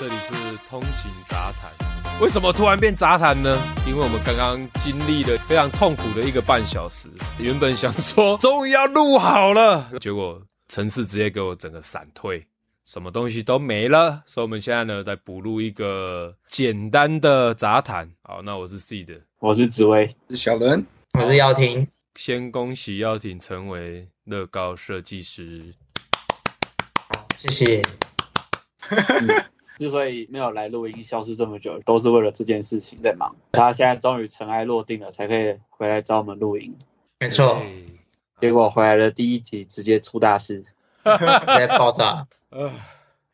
这里是通勤杂谈。为什么突然变杂谈呢？因为我们刚刚经历了非常痛苦的一个半小时。原本想说 终于要录好了，结果城市直接给我整个闪退，什么东西都没了。所以我们现在呢，再补录一个简单的杂谈。好，那我是 C 的，我是紫薇，是小伦，我是耀廷。先恭喜耀廷成为乐高设计师。谢谢。嗯、之所以没有来录音，消失这么久，都是为了这件事情在忙。他现在终于尘埃落定了，才可以回来找我们录音。没错。结果回来的第一集直接出大事，直接爆炸。呃，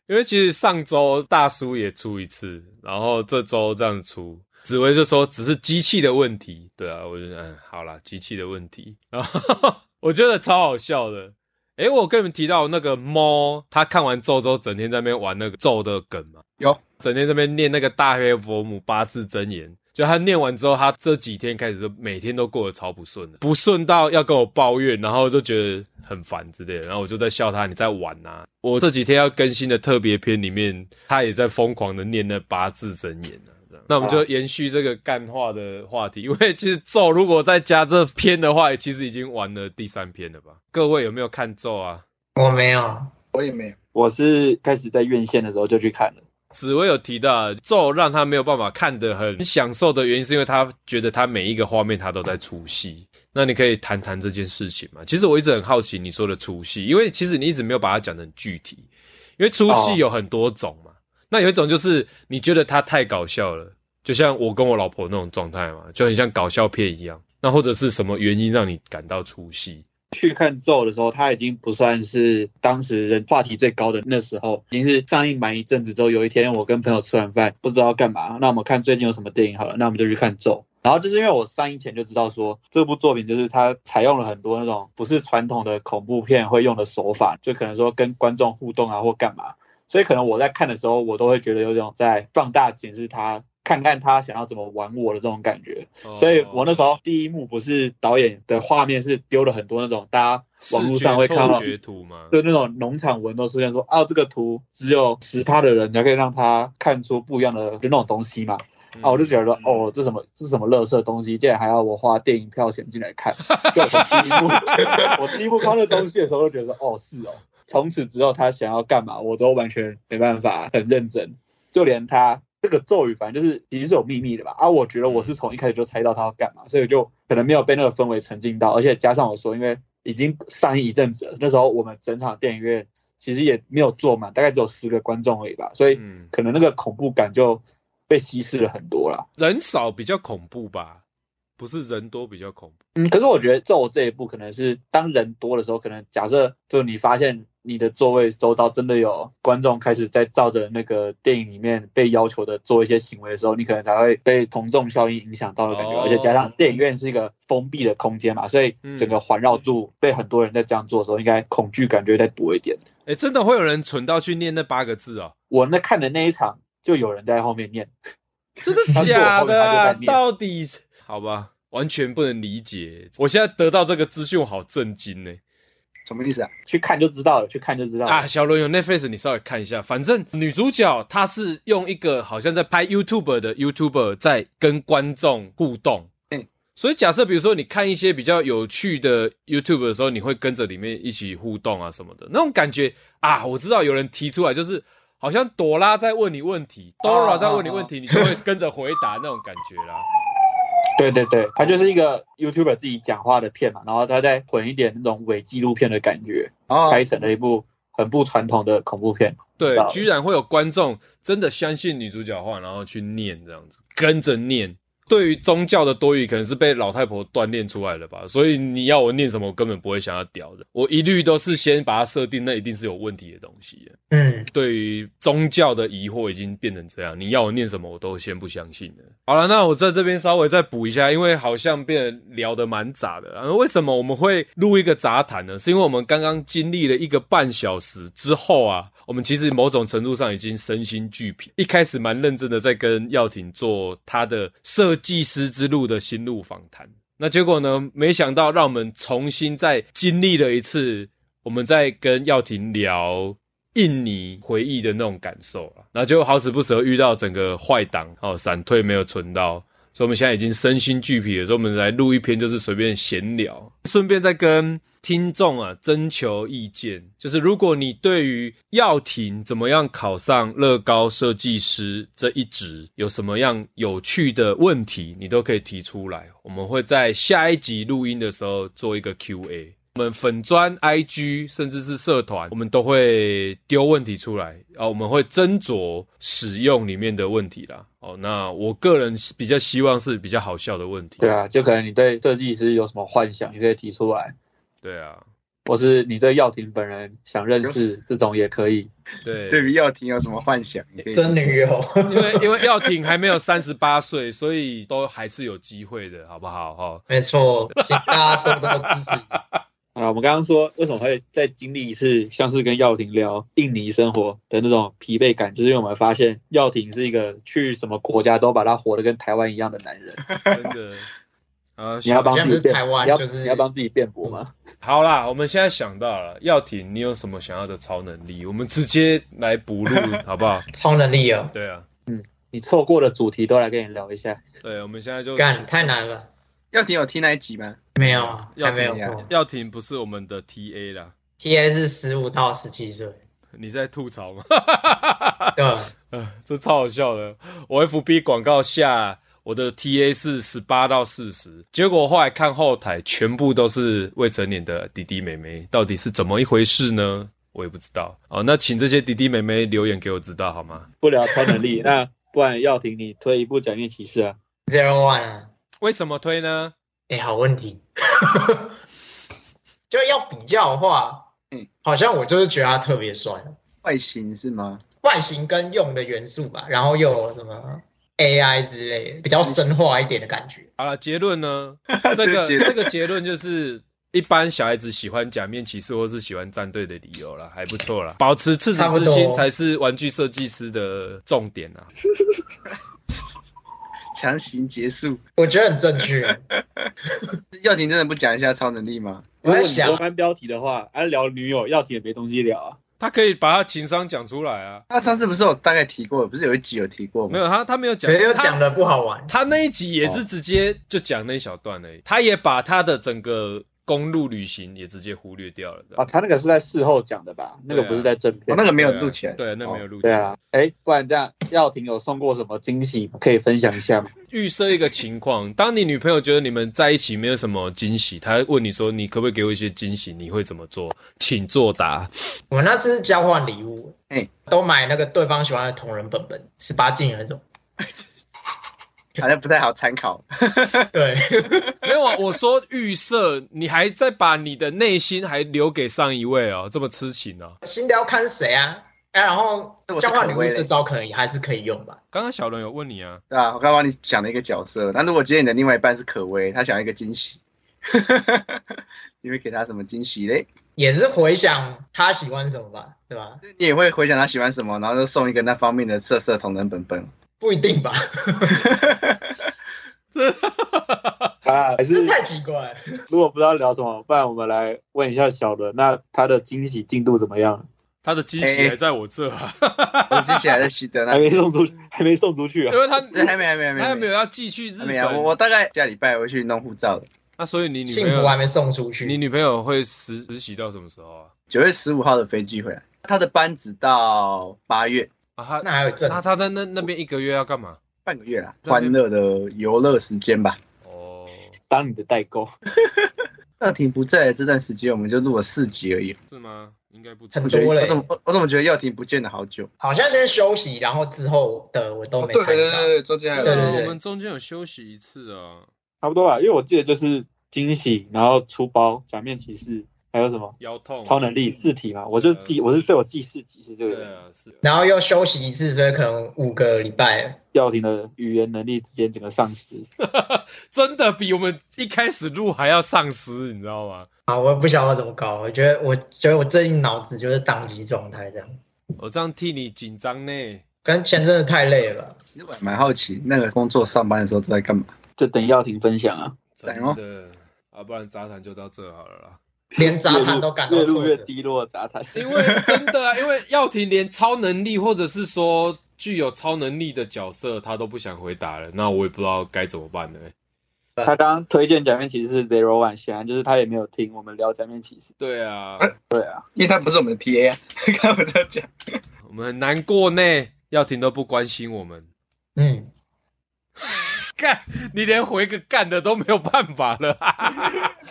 因为其实上周大叔也出一次，然后这周这样出，紫薇就说只是机器的问题。对啊，我就嗯，好啦，机器的问题。然后 我觉得超好笑的。诶，我跟你们提到那个猫，他看完咒之后，整天在那边玩那个咒的梗嘛，有，整天在那边念那个大黑佛母八字真言。就他念完之后，他这几天开始就每天都过得超不顺的，不顺到要跟我抱怨，然后就觉得很烦之类的。然后我就在笑他，你在玩呐、啊？我这几天要更新的特别篇里面，他也在疯狂的念那八字真言呢、啊。那我们就延续这个干话的话题，因为其实咒如果再加这篇的话，其实已经完了第三篇了吧？各位有没有看咒啊？我没有，我也没有。我是开始在院线的时候就去看了。紫薇有提到咒让他没有办法看得很享受的原因，是因为他觉得他每一个画面他都在出戏。那你可以谈谈这件事情吗？其实我一直很好奇你说的出戏，因为其实你一直没有把它讲得很具体。因为出戏有很多种嘛，那有一种就是你觉得他太搞笑了。就像我跟我老婆那种状态嘛，就很像搞笑片一样。那或者是什么原因让你感到出戏？去看咒的时候，它已经不算是当时人话题最高的那时候，已经是上映满一阵子之后，有一天我跟朋友吃完饭，不知道干嘛，那我们看最近有什么电影好了，那我们就去看咒。然后就是因为我上映前就知道说，这部作品就是它采用了很多那种不是传统的恐怖片会用的手法，就可能说跟观众互动啊或干嘛，所以可能我在看的时候，我都会觉得有种在放大检视他。看看他想要怎么玩我的这种感觉，所以我那时候第一幕不是导演的画面是丢了很多那种大家网络上会看到绝图吗？对，那种农场文都出现说啊，这个图只有十趴的人才可以让他看出不一样的就那种东西嘛。啊，我就觉得说哦，这什么这是什么垃圾东西，竟然还要我花电影票钱进来看。就我第一幕，我第一幕看那东西的时候，就觉得说哦是哦，从此之后他想要干嘛，我都完全没办法很认真，就连他。这个咒语反正就是其实是有秘密的吧？啊，我觉得我是从一开始就猜到他要干嘛，所以就可能没有被那个氛围沉浸到，而且加上我说，因为已经上映一阵子了，那时候我们整场电影院其实也没有坐满，大概只有十个观众而已吧，所以可能那个恐怖感就被稀释了很多了。人少比较恐怖吧？不是人多比较恐怖？嗯，可是我觉得咒这一步可能是当人多的时候，可能假设就你发现。你的座位周遭真的有观众开始在照着那个电影里面被要求的做一些行为的时候，你可能才会被同众效应影响到的感觉。而且加上电影院是一个封闭的空间嘛，所以整个环绕住被很多人在这样做的时候，应该恐惧感觉再多一点。哎，真的会有人蠢到去念那八个字哦？我那看的那一场就有人在后面念，真的假的？到底好吧，完全不能理解。我现在得到这个资讯，我好震惊呢。什么意思啊？去看就知道了，去看就知道了。啊，小伦有 Netflix，你稍微看一下。反正女主角她是用一个好像在拍 YouTube 的 YouTuber 在跟观众互动。嗯，所以假设比如说你看一些比较有趣的 YouTube 的时候，你会跟着里面一起互动啊什么的那种感觉啊。我知道有人提出来，就是好像朵拉在问你问题，Dora 在问你问题，你就会跟着回答那种感觉啦。对对对，他就是一个 YouTuber 自己讲话的片嘛，然后他再混一点那种伪纪录片的感觉，拍成了一部很不传统的恐怖片。对，居然会有观众真的相信女主角话，然后去念这样子，跟着念。对于宗教的多余，可能是被老太婆锻炼出来的吧，所以你要我念什么，我根本不会想要屌的。我一律都是先把它设定，那一定是有问题的东西。嗯，对于宗教的疑惑已经变成这样，你要我念什么，我都先不相信了。好了，那我在这边稍微再补一下，因为好像变得聊得蛮杂的。然后为什么我们会录一个杂谈呢？是因为我们刚刚经历了一个半小时之后啊。我们其实某种程度上已经身心俱疲。一开始蛮认真的在跟耀廷做他的设祭师之路的心路访谈，那结果呢，没想到让我们重新再经历了一次。我们在跟耀廷聊印尼回忆的那种感受了。然后就好死不死遇到整个坏档哦，闪退没有存到，所以我们现在已经身心俱疲了。所以我们来录一篇，就是随便闲聊，顺便再跟。听众啊，征求意见，就是如果你对于耀廷怎么样考上乐高设计师这一职有什么样有趣的问题，你都可以提出来。我们会在下一集录音的时候做一个 Q&A。我们粉专、IG 甚至是社团，我们都会丢问题出来啊，我们会斟酌使用里面的问题啦。哦，那我个人比较希望是比较好笑的问题。对啊，就可能你对设计师有什么幻想，你可以提出来。对啊，或是你对耀廷本人想认识这种也可以。对，对于耀廷有什么幻想？真女友，因为因为耀廷还没有三十八岁，所以都还是有机会的，好不好？哈，没错，请大家多多支持。啊，我们刚刚说为什么会再经历一次，像是跟耀廷聊印尼生活的那种疲惫感，就是因为我们发现耀廷是一个去什么国家都把他活得跟台湾一样的男人。真的。啊，你要帮自己辩，你要就是你要帮自己辩驳吗？好啦，我们现在想到了，耀廷，你有什么想要的超能力？我们直接来补录，好不好？超能力哦，对啊，嗯，你错过的主题都来跟你聊一下。对，我们现在就干太难了。耀廷有听那一集吗？没有，耀还没有廷。耀廷不是我们的 TA 啦，TA 是十五到十七岁。你在吐槽吗？对，呃，这超好笑的。我 FB 广告下。我的 TA 是十八到四十，结果后来看后台，全部都是未成年的弟弟妹妹，到底是怎么一回事呢？我也不知道。哦，那请这些弟弟妹妹留言给我知道好吗？不聊超能力，那不然耀廷你推一部假面骑士啊？Zero One 啊？为什么推呢？哎、欸，好问题。就要比较的话，嗯，好像我就是觉得他特别帅，外形是吗？外形跟用的元素吧，然后又有什么？AI 之类的比较深化一点的感觉。好了，结论呢？这个这个结论就是一般小孩子喜欢假面骑士或是喜欢战队的理由了，还不错啦。保持赤子之心才是玩具设计师的重点啊！强行结束，我觉得很正确。耀廷真的不讲一下超能力吗？如果你说翻标题的话，还聊女友，耀廷也没东西聊啊。他可以把他情商讲出来啊！他上次不是有大概提过，不是有一集有提过吗？没有，他他没有讲，没有讲的不好玩。他那一集也是直接就讲那一小段而已，他也把他的整个。公路旅行也直接忽略掉了啊！他那个是在事后讲的吧？啊、那个不是在正片，哦、那个没有录起来。对，那个、没有录起来。对啊，哎、欸，不然这样，耀廷有送过什么惊喜可以分享一下吗？预设一个情况，当你女朋友觉得你们在一起没有什么惊喜，她问你说你可不可以给我一些惊喜？你会怎么做？请作答。我们那次是交换礼物，哎、欸，都买那个对方喜欢的同人本本，十八禁的那种。好像不太好参考。对，没有啊，我说预设，你还在把你的内心还留给上一位哦，这么痴情哦。新的要看谁啊？哎，然后交换礼物这招可能也还是可以用吧。刚刚小伦有问你啊，对啊，我刚帮你想了一个角色。那如果今天你的另外一半是可薇，他想要一个惊喜，你会给他什么惊喜嘞？也是回想他喜欢什么吧，对吧？你也会回想他喜欢什么，然后就送一个那方面的色色同人本本。不一定吧？这啊，还是太奇怪。如果不知道聊什么，不然我们来问一下小伦，那他的惊喜进度怎么样？他的惊喜还在我这啊，我惊喜还在西德那，还没送出，还没送出去啊？因为他还没还没还没还没有要寄去日本。我我大概下礼拜会去弄护照的。那所以你女幸福还没送出去，你女朋友会实实习到什么时候啊？九月十五号的飞机回来，他的班只到八月。啊，他那还有阵，他他在那那边一个月要干嘛？半个月啦，欢乐的游乐时间吧。哦，当你的代购。耀婷不在的这段时间，我们就录了四集而已。是吗？应该不很多嘞。我怎么我怎么觉得耀廷不见了好久？好像先休息，然后之后的我都没参与到。对对对，中间还有。对对对，我们中间有休息一次啊，差不多吧。因为我记得就是惊喜，然后出包假面骑士。还有什么腰痛、超能力四体嘛？我就记，我是说我记四集是这个。对啊，是。然后又休息一次，所以可能五个礼拜。耀廷的语言能力直接整个丧失，真的比我们一开始录还要丧失，你知道吗？啊，我也不晓得怎么搞。我觉得，我觉得我最近脑子就是宕机状态这样。我这样替你紧张呢，跟钱真的太累了。其实我蛮好奇，那个工作上班的时候都在干嘛？就等耀廷分享啊。真的啊，不然杂谈就到这好了啦。连杂谈都感到越录越。低落的杂谈。因为真的啊，因为耀廷连超能力或者是说具有超能力的角色，他都不想回答了，那我也不知道该怎么办呢。他刚刚推荐假面骑士是 Zero One，显然就是他也没有听我们聊假面骑士。对啊，对啊，因为他不是我们的 TA 啊，刚刚我在讲。我们很难过呢，耀廷都不关心我们。嗯，干，你连回个干的都没有办法了。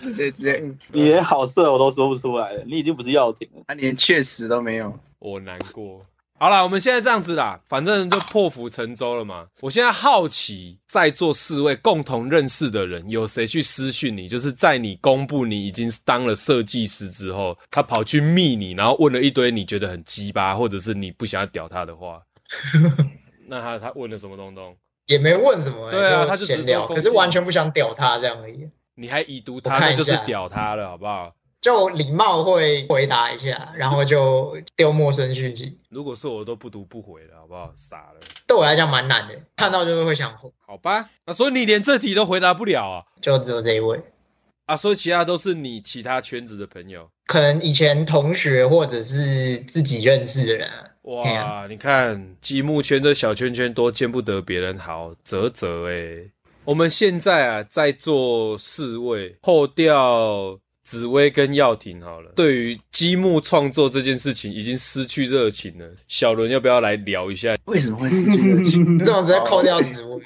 直接直接，嗯你连好色我都说不出来了，你已经不是耀廷了。他连确实都没有。我难过。好了，我们现在这样子啦，反正就破釜沉舟了嘛。我现在好奇，在座四位共同认识的人，有谁去私讯你？就是在你公布你已经当了设计师之后，他跑去密你，然后问了一堆你觉得很鸡巴，或者是你不想要屌他的话。那他他问了什么东东？也没问什么、欸，对啊他就只是闲聊，可是完全不想屌他这样而已。你还已读他，那就是屌他了，好不好？就礼貌会回答一下，然后就丢陌生讯息。如果是我都不读不回了，好不好？傻了，对我来讲蛮难的，看到就是会想回，好吧？那所以你连这题都回答不了啊？就只有这一位。啊，所以其他都是你其他圈子的朋友。可能以前同学或者是自己认识的人啊，哇，啊你看积木圈这小圈圈多见不得别人好，啧啧哎。我们现在啊，在做四位后掉紫薇跟耀廷好了。对于积木创作这件事情，已经失去热情了。小伦要不要来聊一下？为什么会失去热情？你怎么直接扣掉紫薇？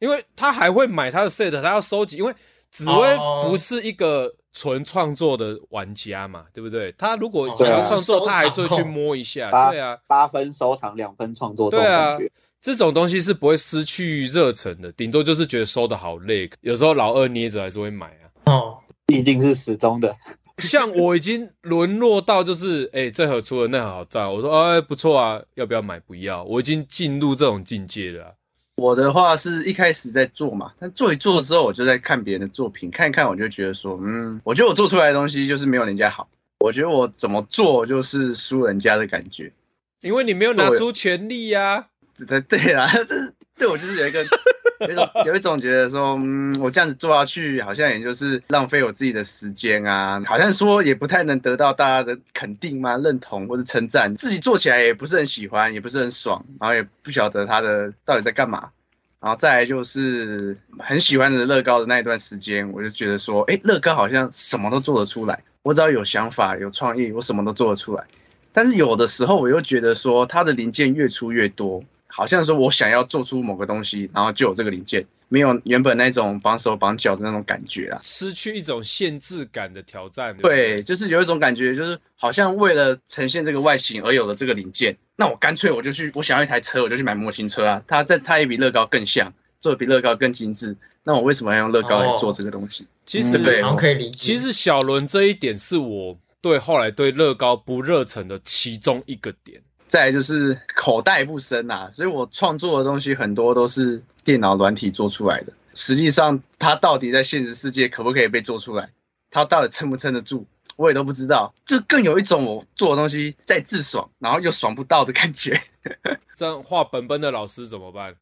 因为他还会买他的 set，他要收集。因为紫薇哦不是一个纯创作的玩家嘛，对不对？他如果哦想要创作，他还是会去摸一下。八对啊，八分收藏，两分创作，这种对啊感觉。这种东西是不会失去热忱的，顶多就是觉得收的好累。有时候老二捏着还是会买啊。哦，毕竟是始终的。像我已经沦落到就是，哎、这盒出了那盒好赞，我说，哎，不错啊，要不要买？不要，我已经进入这种境界了啊、我的话是一开始在做嘛，但做一做之后，我就在看别人的作品，看一看，我就觉得说，嗯，我觉得我做出来的东西就是没有人家好，我觉得我怎么做就是输人家的感觉。因为你没有拿出全力呀、啊。对对啦，这是对我就是有一个有一种有一种觉得说，嗯，我这样子做下去，好像也就是浪费我自己的时间啊，好像说也不太能得到大家的肯定嘛、认同或者称赞，自己做起来也不是很喜欢，也不是很爽，然后也不晓得他的到底在干嘛。然后再来就是很喜欢的乐高的那一段时间，我就觉得说，哎，乐高好像什么都做得出来，我只要有想法、有创意，我什么都做得出来。但是有的时候我又觉得说，它的零件越出越多。好像说，我想要做出某个东西，然后就有这个零件，没有原本那种绑手绑脚的那种感觉啊，失去一种限制感的挑战。对，对，就是有一种感觉，就是好像为了呈现这个外形而有了这个零件，那我干脆我就去，我想要一台车，我就去买模型车啊，它在它也比乐高更像，做的比乐高更精致，那我为什么要用乐高来做这个东西？其实对然后可以理解。其实小伦这一点是我对后来对乐高不热忱的其中一个点。再就是口袋不深啊，所以我创作的东西很多都是电脑软体做出来的。实际上，它到底在现实世界可不可以被做出来，它到底撑不撑得住，我也都不知道。就更有一种我做的东西在自爽，然后又爽不到的感觉。这样画本本的老师怎么办？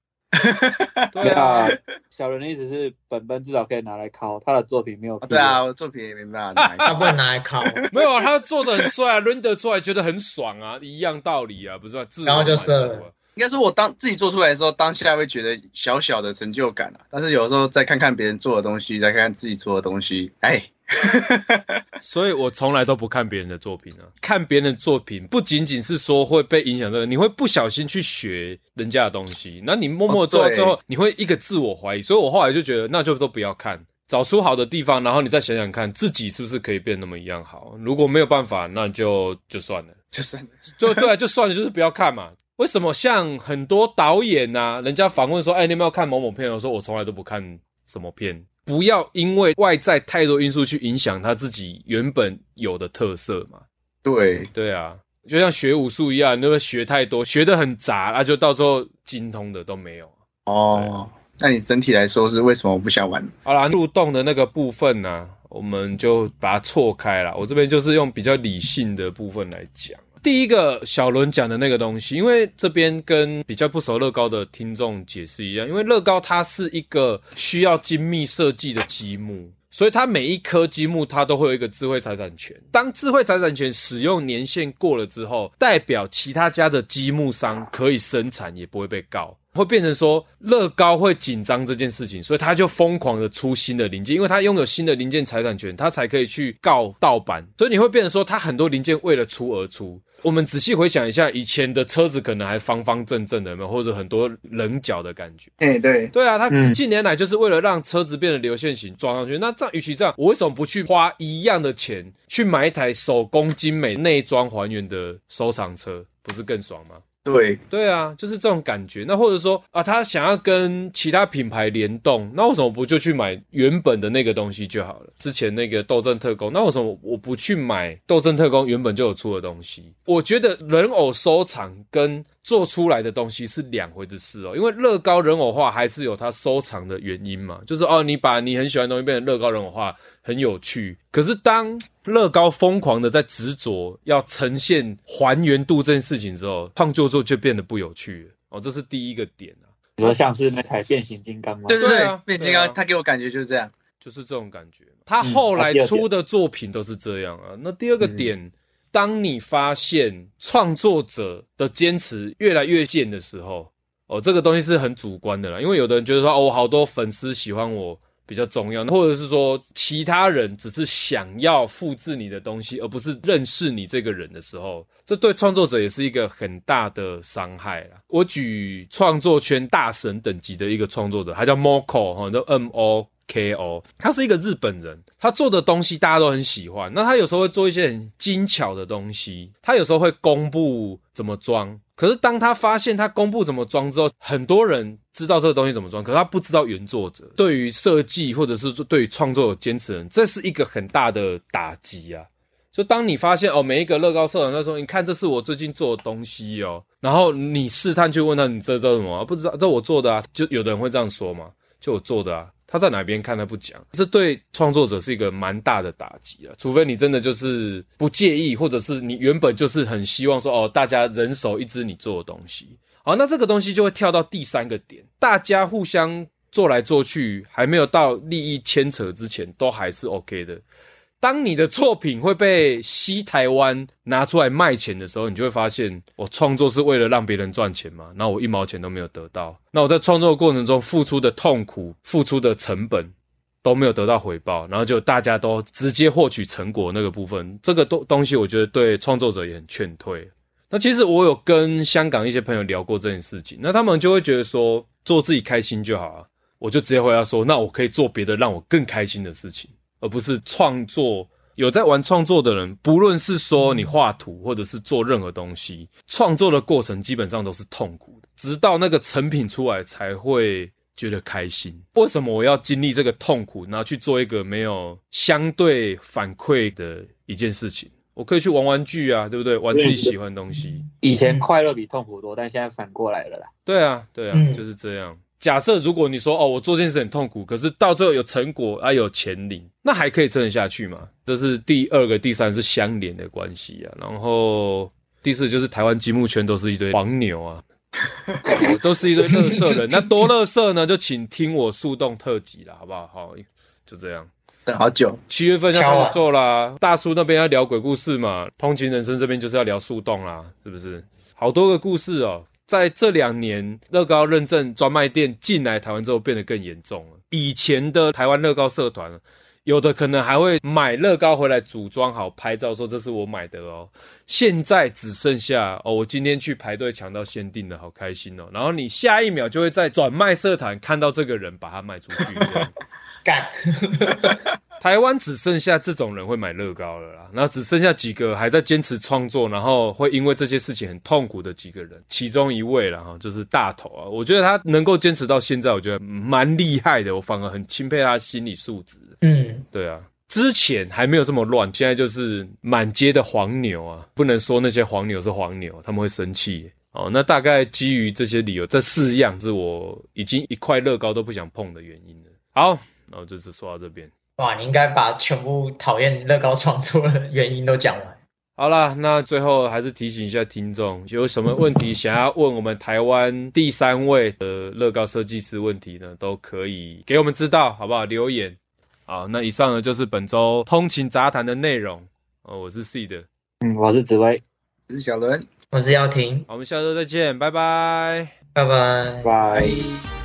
对 对啊啊，，小人的意思是本本至少可以拿来拷，他的作品没有。对啊，，我作品也没办法拿来他不能拿来考，没有，他做的很帅啊，render 出来觉得很爽啊，一样道理啊，不是吧？自然后就射了满足啊应该说，我当自己做出来的时候，当下会觉得小小的成就感啊。但是有时候再看看别人做的东西，再看看自己做的东西，哎，所以我从来都不看别人的作品啊。看别人的作品，不仅仅是说会被影响这个，你会不小心去学人家的东西，那你默默做到最后，哦你会一个自我怀疑。所以我后来就觉得，那就都不要看，找出好的地方，然后你再想想看自己是不是可以变那么一样好。如果没有办法，那就就算了，就算了。就对啊，就算了，就是不要看嘛。为什么像很多导演啊，人家访问说，哎，你有没有看某某片？我说我从来都不看什么片。不要因为外在太多因素去影响他自己原本有的特色嘛。对，对啊，就像学武术一样，你会学太多，学的很杂，那就到时候精通的都没有。哦，那你整体来说是为什么我不想玩？好啦，入洞的那个部分呢、啊，我们就把它错开了。我这边就是用比较理性的部分来讲。第一个小伦讲的那个东西，因为这边跟比较不熟乐高的听众解释一下，因为乐高它是一个需要精密设计的积木，所以它每一颗积木它都会有一个智慧财产权。当智慧财产权使用年限过了之后，代表其他家的积木商可以生产，也不会被告。会变成说乐高会紧张这件事情，所以他就疯狂的出新的零件，因为他拥有新的零件财产权，他才可以去告盗版。所以你会变成说，他很多零件为了出而出。我们仔细回想一下，以前的车子可能还方方正正的，有没有？或者很多棱角的感觉。哎，对，对啊，他近年来就是为了让车子变得流线型装上去。那这样，与其这样，我为什么不去花一样的钱去买一台手工精美、内装还原的收藏车，不是更爽吗？对对啊，就是这种感觉。那或者说啊，他想要跟其他品牌联动，那为什么不就去买原本的那个东西就好了？之前那个斗阵特工，那为什么我不去买斗阵特工原本就有出的东西？我觉得人偶收藏跟做出来的东西是两回事哦，因为乐高人偶化还是有它收藏的原因嘛，就是哦，你把你很喜欢的东西变成乐高人偶化，很有趣。可是当乐高疯狂的在执着要呈现还原度这件事情之后，创作就就变得不有趣了哦，这是第一个点啊。比如说像是那台变形金刚吗？对对对，变形金刚，他给我感觉就是这样，就是这种感觉。他后来出的作品都是这样啊。那第二个点。嗯当你发现创作者的坚持越来越贱的时候，哦，这个东西是很主观的啦，因为有的人觉得说，哦，好多粉丝喜欢我比较重要，或者是说其他人只是想要复制你的东西，而不是认识你这个人的时候，这对创作者也是一个很大的伤害啦。我举创作圈大神等级的一个创作者，他叫 Moco 哈，叫 M O。K.O. 他是一个日本人，他做的东西大家都很喜欢。那他有时候会做一些很精巧的东西，他有时候会公布怎么装。可是当他发现他公布怎么装之后，很多人知道这个东西怎么装，可是他不知道原作者对于设计或者是对于创作有坚持人，这是一个很大的打击啊！就当你发现哦，每一个乐高社长他说：“你看，这是我最近做的东西哦。”然后你试探去问他：“你这知道什么？”不知道，这我做的啊。就有的人会这样说嘛，就我做的啊。他在哪边看他不讲，这对创作者是一个蛮大的打击啊！除非你真的就是不介意，或者是你原本就是很希望说哦，大家人手一支你做的东西。好，那这个东西就会跳到第三个点，大家互相做来做去，还没有到利益牵扯之前，都还是 OK 的。当你的作品会被西台湾拿出来卖钱的时候，你就会发现，我创作是为了让别人赚钱嘛，那我一毛钱都没有得到。那我在创作过程中付出的痛苦、付出的成本都没有得到回报，然后就大家都直接获取成果那个部分，这个东东西我觉得对创作者也很劝退。那其实我有跟香港一些朋友聊过这件事情，那他们就会觉得说，做自己开心就好啊，我就直接回答说，那我可以做别的让我更开心的事情。而不是创作，有在玩创作的人，不论是说你画图，或者是做任何东西，创作的过程基本上都是痛苦的，直到那个成品出来才会觉得开心。为什么我要经历这个痛苦，然后去做一个没有相对反馈的一件事情？我可以去玩玩具啊，对不对？玩自己喜欢的东西。以前快乐比痛苦多，但现在反过来了啦。对啊，对啊，就是这样。假设如果你说哦，我做这件事很痛苦，可是到最后有成果啊，有钱领，那还可以撑得下去吗？这是第二个、第三是相连的关系啊。然后第四就是台湾积木圈都是一堆黄牛啊，都是一堆垃圾人。那多垃圾呢？就请听我树洞特辑了，好不好？好，就这样。等好久，七月份要开始做啦。大叔那边要聊鬼故事嘛，通勤人生这边就是要聊树洞啦，是不是？好多个故事哦。在这两年，乐高认证专卖店进来台湾之后，变得更严重了。以前的台湾乐高社团，有的可能还会买乐高回来组装好，拍照说这是我买的哦。现在只剩下哦，我今天去排队抢到限定的，好开心哦。然后你下一秒就会在转卖社团看到这个人把它卖出去，干。台湾只剩下这种人会买乐高了啦，然后只剩下几个还在坚持创作，然后会因为这些事情很痛苦的几个人，其中一位了哈，就是大头啊，我觉得他能够坚持到现在，我觉得蛮厉害的，我反而很钦佩他的心理素质。嗯，对啊，之前还没有这么乱，现在就是满街的黄牛啊，不能说那些黄牛是黄牛，他们会生气哦。那大概基于这些理由，这四样是我已经一块乐高都不想碰的原因了。好，然后就是说到这边。哇，你应该把全部讨厌乐高创作的原因都讲完。好啦，那最后还是提醒一下听众，有什么问题想要问我们台湾第三位的乐高设计师问题呢？都可以给我们知道，好不好？留言。好，那以上呢就是本周通勤杂谈的内容。哦，我是 C 的，嗯，我是紫薇，我是小伦，我是耀廷，我们下周再见，拜，拜拜，拜。拜。